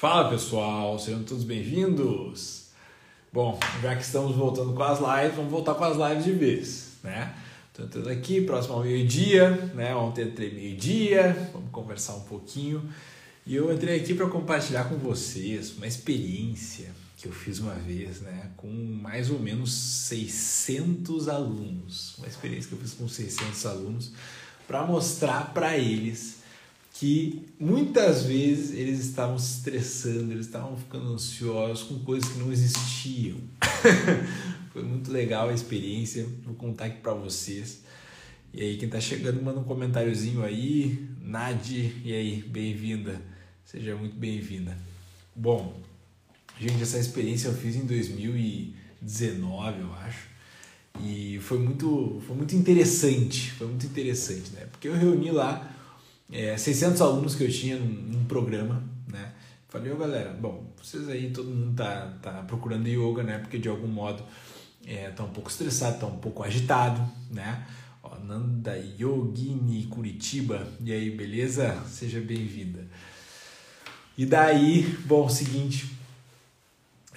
Fala pessoal, sejam todos bem-vindos. Bom, já que estamos voltando com as lives, vamos voltar com as lives de vez, né? Estou entrando aqui, próximo ao meio-dia, né? Ontem entrei meio-dia, vamos conversar um pouquinho. E eu entrei aqui para compartilhar com vocês uma experiência que eu fiz uma vez, né? Com mais ou menos 600 alunos. Uma experiência que eu fiz com 600 alunos para mostrar para eles que muitas vezes eles estavam se estressando, eles estavam ficando ansiosos com coisas que não existiam. Foi muito legal a experiência, vou contar aqui para vocês. E aí, quem está chegando, manda um comentáriozinho aí. Nadi, e aí, bem-vinda. Seja muito bem-vinda. Bom, gente, essa experiência eu fiz em 2019, eu acho. E foi muito, foi muito interessante, foi muito interessante, né? Porque eu reuni lá é, 600 alunos que eu tinha num, programa, né? Falei, ô galera, bom, vocês aí, todo mundo tá, tá procurando yoga, né? Porque de algum modo é, tá um pouco estressado, tá um pouco agitado, né? Ó, Nanda Yogini Curitiba, e aí, beleza? Seja bem-vinda. E daí, bom, seguinte,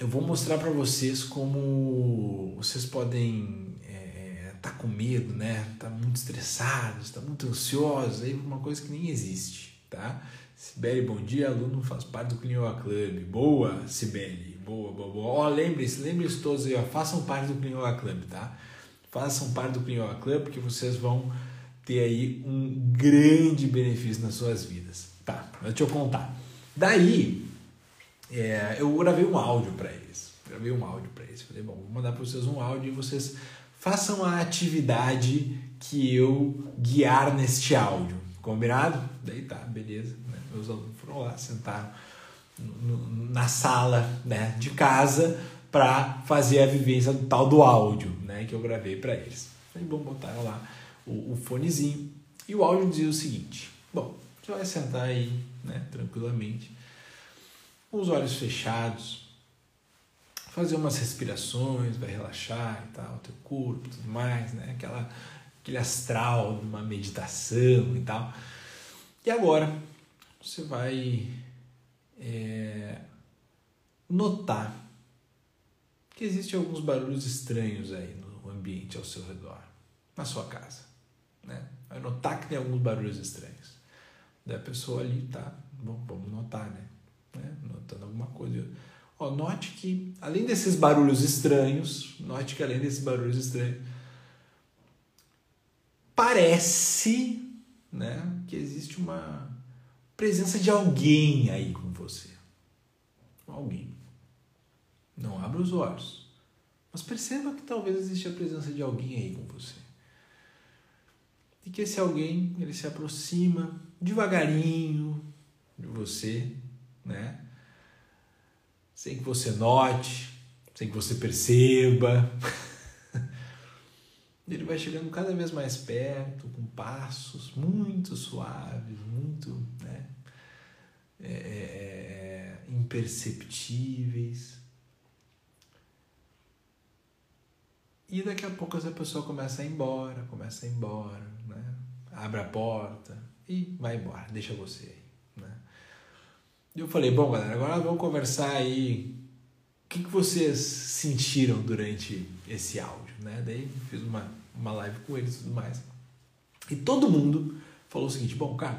eu vou mostrar para vocês como vocês podem tá com medo, né? Tá muito estressado, está muito ansioso, aí uma coisa que nem existe, tá? Sibeli, bom dia, aluno faz parte do Clean Yoga Club. Boa, Sibeli, boa, boa, boa. Ó, lembre-se, lembre-se todos aí, ó, façam parte do Clean Yoga Club, tá? Façam parte do Clean Yoga Club porque vocês vão ter aí um grande benefício nas suas vidas. Tá, deixa eu contar. Daí, é, eu gravei um áudio para eles. Gravei um áudio para eles. Falei, bom, vou mandar para vocês um áudio e vocês façam a atividade que eu guiar neste áudio. Combinado? Daí tá, beleza. Né? Meus alunos foram lá, sentaram na sala né, de casa para fazer a vivência do tal do áudio né, que eu gravei para eles. Aí, bom, botaram lá o, o fonezinho e o áudio dizia o seguinte: Bom, você vai sentar aí né, tranquilamente, com os olhos fechados, fazer umas respirações, vai relaxar e tal, teu corpo, tudo mais, né? Aquela, aquele astral uma meditação e tal. E agora você vai é, notar que existem alguns barulhos estranhos aí no ambiente ao seu redor, na sua casa, né? Vai notar que tem alguns barulhos estranhos. Da pessoa ali tá, bom, vamos notar, né? né? Notando alguma coisa Ó, note que, além desses barulhos estranhos, note que além desses barulhos estranhos, parece né, que existe uma presença de alguém aí com você. Alguém. Não abra os olhos. Mas perceba que talvez exista a presença de alguém aí com você. E que esse alguém, ele se aproxima devagarinho de você, né? Sem que você note, sem que você perceba. Ele vai chegando cada vez mais perto, com passos muito suaves, muito né, é, é, é imperceptíveis. E daqui a pouco essa pessoa começa a ir embora, começa a ir embora, né? abre a porta e vai embora, deixa você aí. Eu falei, bom galera, agora vamos conversar aí. O que, que vocês sentiram durante esse áudio, né? Daí fiz uma, uma live com eles e tudo mais. E todo mundo falou o seguinte, bom, cara,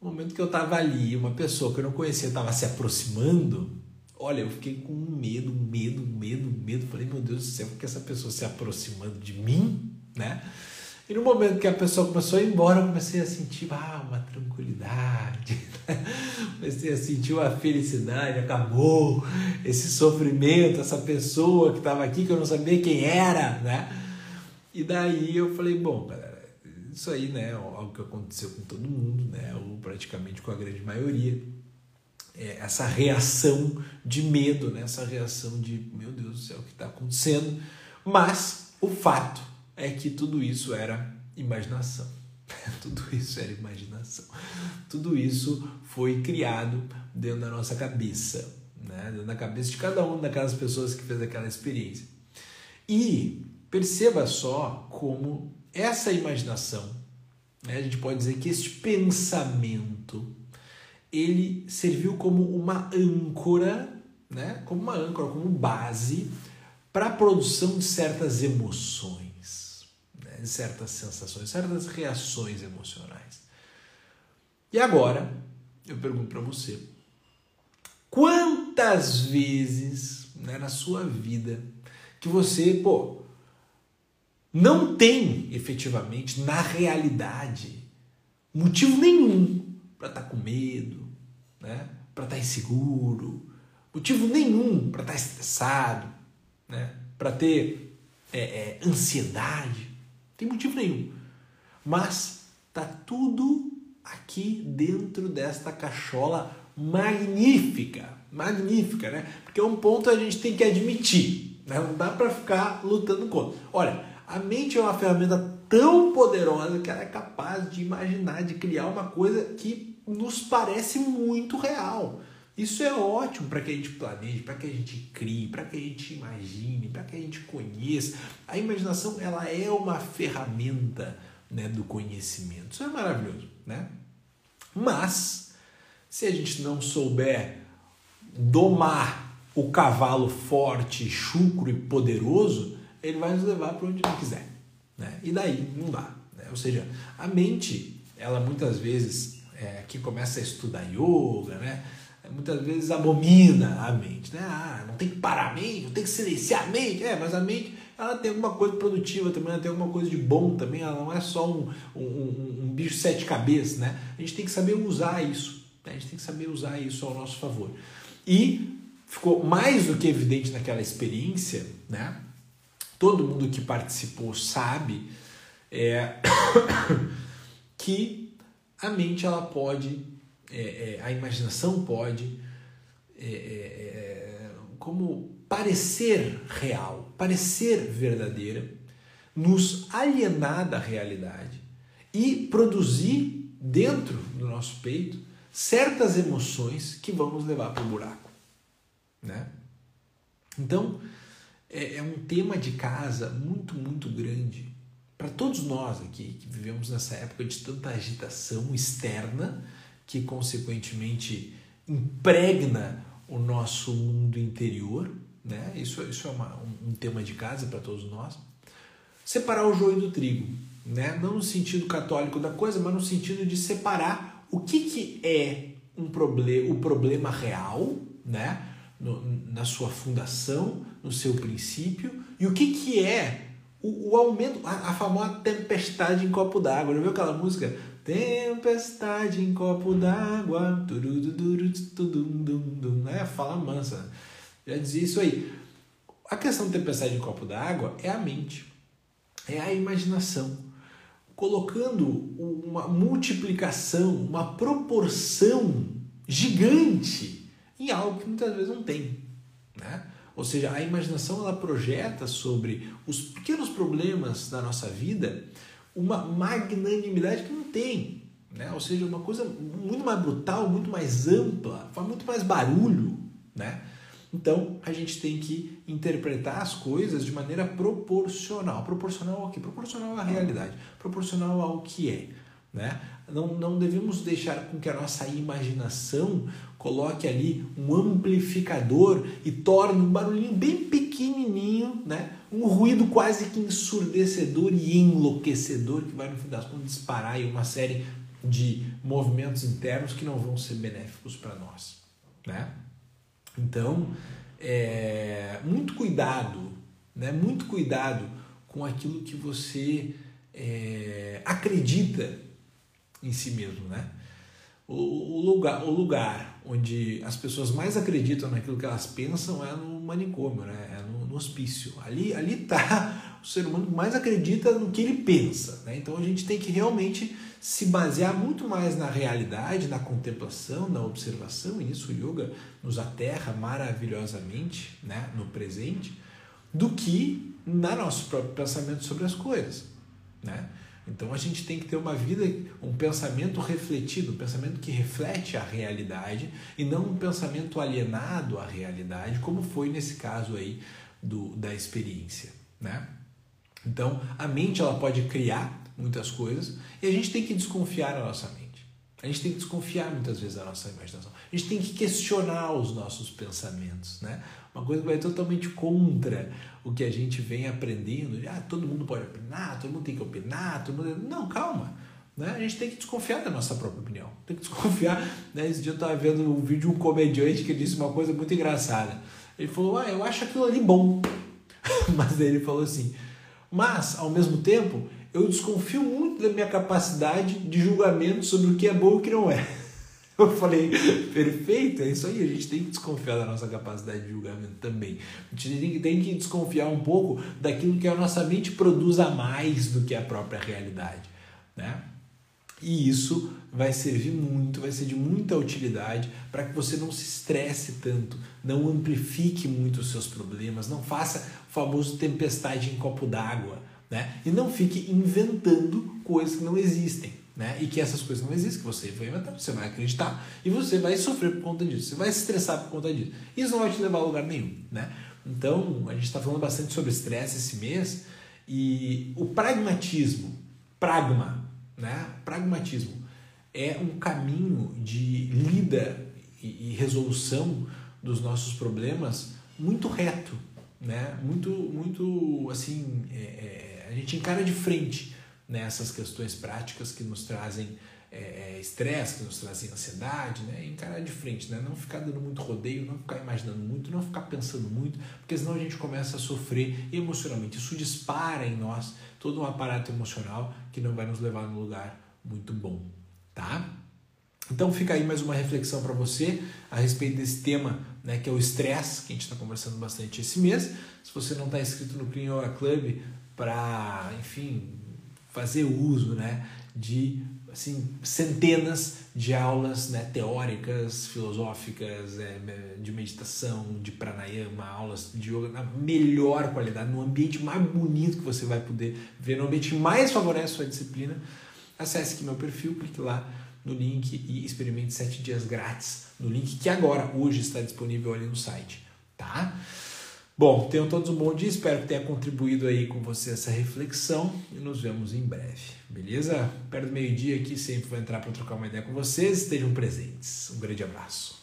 no momento que eu tava ali, uma pessoa que eu não conhecia estava se aproximando, olha, eu fiquei com medo, medo, medo, medo. Falei, meu Deus do céu, que essa pessoa se aproximando de mim, né? E no momento que a pessoa começou a ir embora, eu comecei a sentir ah, uma tranquilidade, comecei a sentir uma felicidade, acabou esse sofrimento, essa pessoa que estava aqui que eu não sabia quem era, né? E daí eu falei, bom, galera, isso aí, né, é algo que aconteceu com todo mundo, né, ou praticamente com a grande maioria. É essa reação de medo, né, essa reação de, meu Deus do céu, o que está acontecendo? Mas o fato é que tudo isso era imaginação. isso era imaginação. Tudo isso foi criado dentro da nossa cabeça, né? dentro da cabeça de cada uma daquelas pessoas que fez aquela experiência. E perceba só como essa imaginação, né? a gente pode dizer que este pensamento ele serviu como uma âncora, né? como uma âncora, como base para a produção de certas emoções, certas sensações, certas reações emocionais. E agora, eu pergunto para você, quantas vezes né, na sua vida que você, pô, não tem efetivamente, na realidade, motivo nenhum para estar tá com medo, né? para estar tá inseguro, motivo nenhum para estar tá estressado, né? para ter é, é, ansiedade, tem motivo nenhum. Mas tá tudo aqui dentro desta cachola magnífica, magnífica, né? Porque é um ponto a gente tem que admitir, né? Não dá para ficar lutando contra. Olha, a mente é uma ferramenta tão poderosa que ela é capaz de imaginar, de criar uma coisa que nos parece muito real. Isso é ótimo para que a gente planeje, para que a gente crie, para que a gente imagine, para que a gente conheça. A imaginação ela é uma ferramenta né, do conhecimento. Isso é maravilhoso, né? Mas se a gente não souber domar o cavalo forte, chucro e poderoso, ele vai nos levar para onde ele quiser. Né? E daí não dá. Né? Ou seja, a mente, ela muitas vezes, é, quem começa a estudar yoga, né? Muitas vezes abomina a mente. Né? Ah, não tem que parar a mente, não tem que silenciar a mente. É, mas a mente ela tem alguma coisa produtiva também, ela tem alguma coisa de bom também, ela não é só um, um, um, um bicho sete cabeças. Né? A gente tem que saber usar isso. Né? A gente tem que saber usar isso ao nosso favor. E ficou mais do que evidente naquela experiência, né? todo mundo que participou sabe é, que a mente ela pode, é, é, a imaginação pode, é, é, é, como parecer real, parecer verdadeira, nos alienar da realidade e produzir dentro do nosso peito certas emoções que vão nos levar para o buraco, né? Então, é, é um tema de casa muito, muito grande para todos nós aqui que vivemos nessa época de tanta agitação externa que consequentemente impregna o nosso mundo interior, né? Isso, isso é uma, um, tema de casa para todos nós. Separar o joio do trigo, né? Não no sentido católico da coisa, mas no sentido de separar o que, que é um problema, o problema real, né? No, na sua fundação, no seu princípio, e o que, que é o, o aumento, a, a, famosa tempestade em copo d'água. Já viu aquela música? Tempestade em copo d'água. É, fala mansa. Já dizia isso aí. A questão da tempestade em copo d'água é a mente, é a imaginação. Colocando uma multiplicação, uma proporção gigante em algo que muitas vezes não tem. Né? Ou seja, a imaginação ela projeta sobre os pequenos problemas da nossa vida uma magnanimidade que não tem. Né? Ou seja, uma coisa muito mais brutal, muito mais ampla, faz muito mais barulho. Né? Então a gente tem que interpretar as coisas de maneira proporcional. Proporcional ao que? Proporcional à realidade, proporcional ao que é. Né? Não, não devemos deixar com que a nossa imaginação coloque ali um amplificador e torne um barulhinho bem pequenininho, né? Um ruído quase que ensurdecedor e enlouquecedor que vai no fim das contas disparar aí uma série de movimentos internos que não vão ser benéficos para nós. Né? Então, é, muito cuidado, né? muito cuidado com aquilo que você é, acredita em si mesmo, né? O, lugar, o lugar onde as pessoas mais acreditam naquilo que elas pensam é no manicômio, né? É no, no hospício. Ali ali tá o ser humano que mais acredita no que ele pensa, né? Então a gente tem que realmente se basear muito mais na realidade, na contemplação, na observação, e isso o yoga nos aterra maravilhosamente, né, no presente, do que na nosso próprio pensamento sobre as coisas, né? Então a gente tem que ter uma vida, um pensamento refletido, um pensamento que reflete a realidade e não um pensamento alienado à realidade, como foi nesse caso aí do, da experiência, né? Então a mente ela pode criar muitas coisas e a gente tem que desconfiar da nossa mente. A gente tem que desconfiar muitas vezes da nossa imaginação. A gente tem que questionar os nossos pensamentos, né? Uma coisa que vai totalmente contra o que a gente vem aprendendo. Ah, todo mundo pode opinar, todo mundo tem que opinar, todo mundo... Não, calma. Né? A gente tem que desconfiar da nossa própria opinião. Tem que desconfiar. Né? Esse dia eu estava vendo um vídeo de um comediante que disse uma coisa muito engraçada. Ele falou, ah, eu acho aquilo ali bom. Mas ele falou assim, mas, ao mesmo tempo, eu desconfio muito da minha capacidade de julgamento sobre o que é bom e o que não é. Eu falei, perfeito, é isso aí, a gente tem que desconfiar da nossa capacidade de julgamento também. A gente tem que, desconfiar um pouco daquilo que a nossa mente produz a mais do que a própria realidade. Né? E isso vai servir muito, vai ser de muita utilidade para que você não se estresse tanto, não amplifique muito os seus problemas, não faça o famoso tempestade em copo d'água, né? E não fique inventando coisas que não existem, né? E que essas coisas não existem, que você vai inventar, você vai acreditar e você vai sofrer por conta disso, você vai se estressar por conta disso. Isso não vai te levar a lugar nenhum, né? Então, a gente está falando bastante sobre estresse esse mês e o pragmatismo, pragma, né? Pragmatismo é um caminho de lida e, resolução dos nossos problemas muito reto, né? Muito, muito assim, é, é, a gente encara de frente nessas questões práticas que nos trazem é, é, estresse, é, que nos trazem ansiedade, né? encarar de frente, né? não ficar dando muito rodeio, não ficar imaginando muito, não ficar pensando muito, porque senão a gente começa a sofrer emocionalmente. Isso dispara em nós todo um aparato emocional que não vai nos levar num lugar muito bom, tá? Então fica aí mais uma reflexão para você a respeito desse tema, né, que é o estresse, que a gente está conversando bastante esse mês. Se você não está inscrito no Clean Yoga Club para, enfim, fazer uso, né, de assim, centenas de aulas né, teóricas, filosóficas, é, de meditação, de pranayama, aulas de yoga na melhor qualidade, no ambiente mais bonito que você vai poder ver, no ambiente mais favorece a sua disciplina. Acesse aqui meu perfil, clique lá no link e experimente 7 dias grátis no link que agora, hoje, está disponível ali no site, tá? Bom, tenham todos um bom dia, espero que tenha contribuído aí com você essa reflexão e nos vemos em breve, beleza? Perto do meio-dia aqui sempre vou entrar para trocar uma ideia com vocês, estejam presentes. Um grande abraço.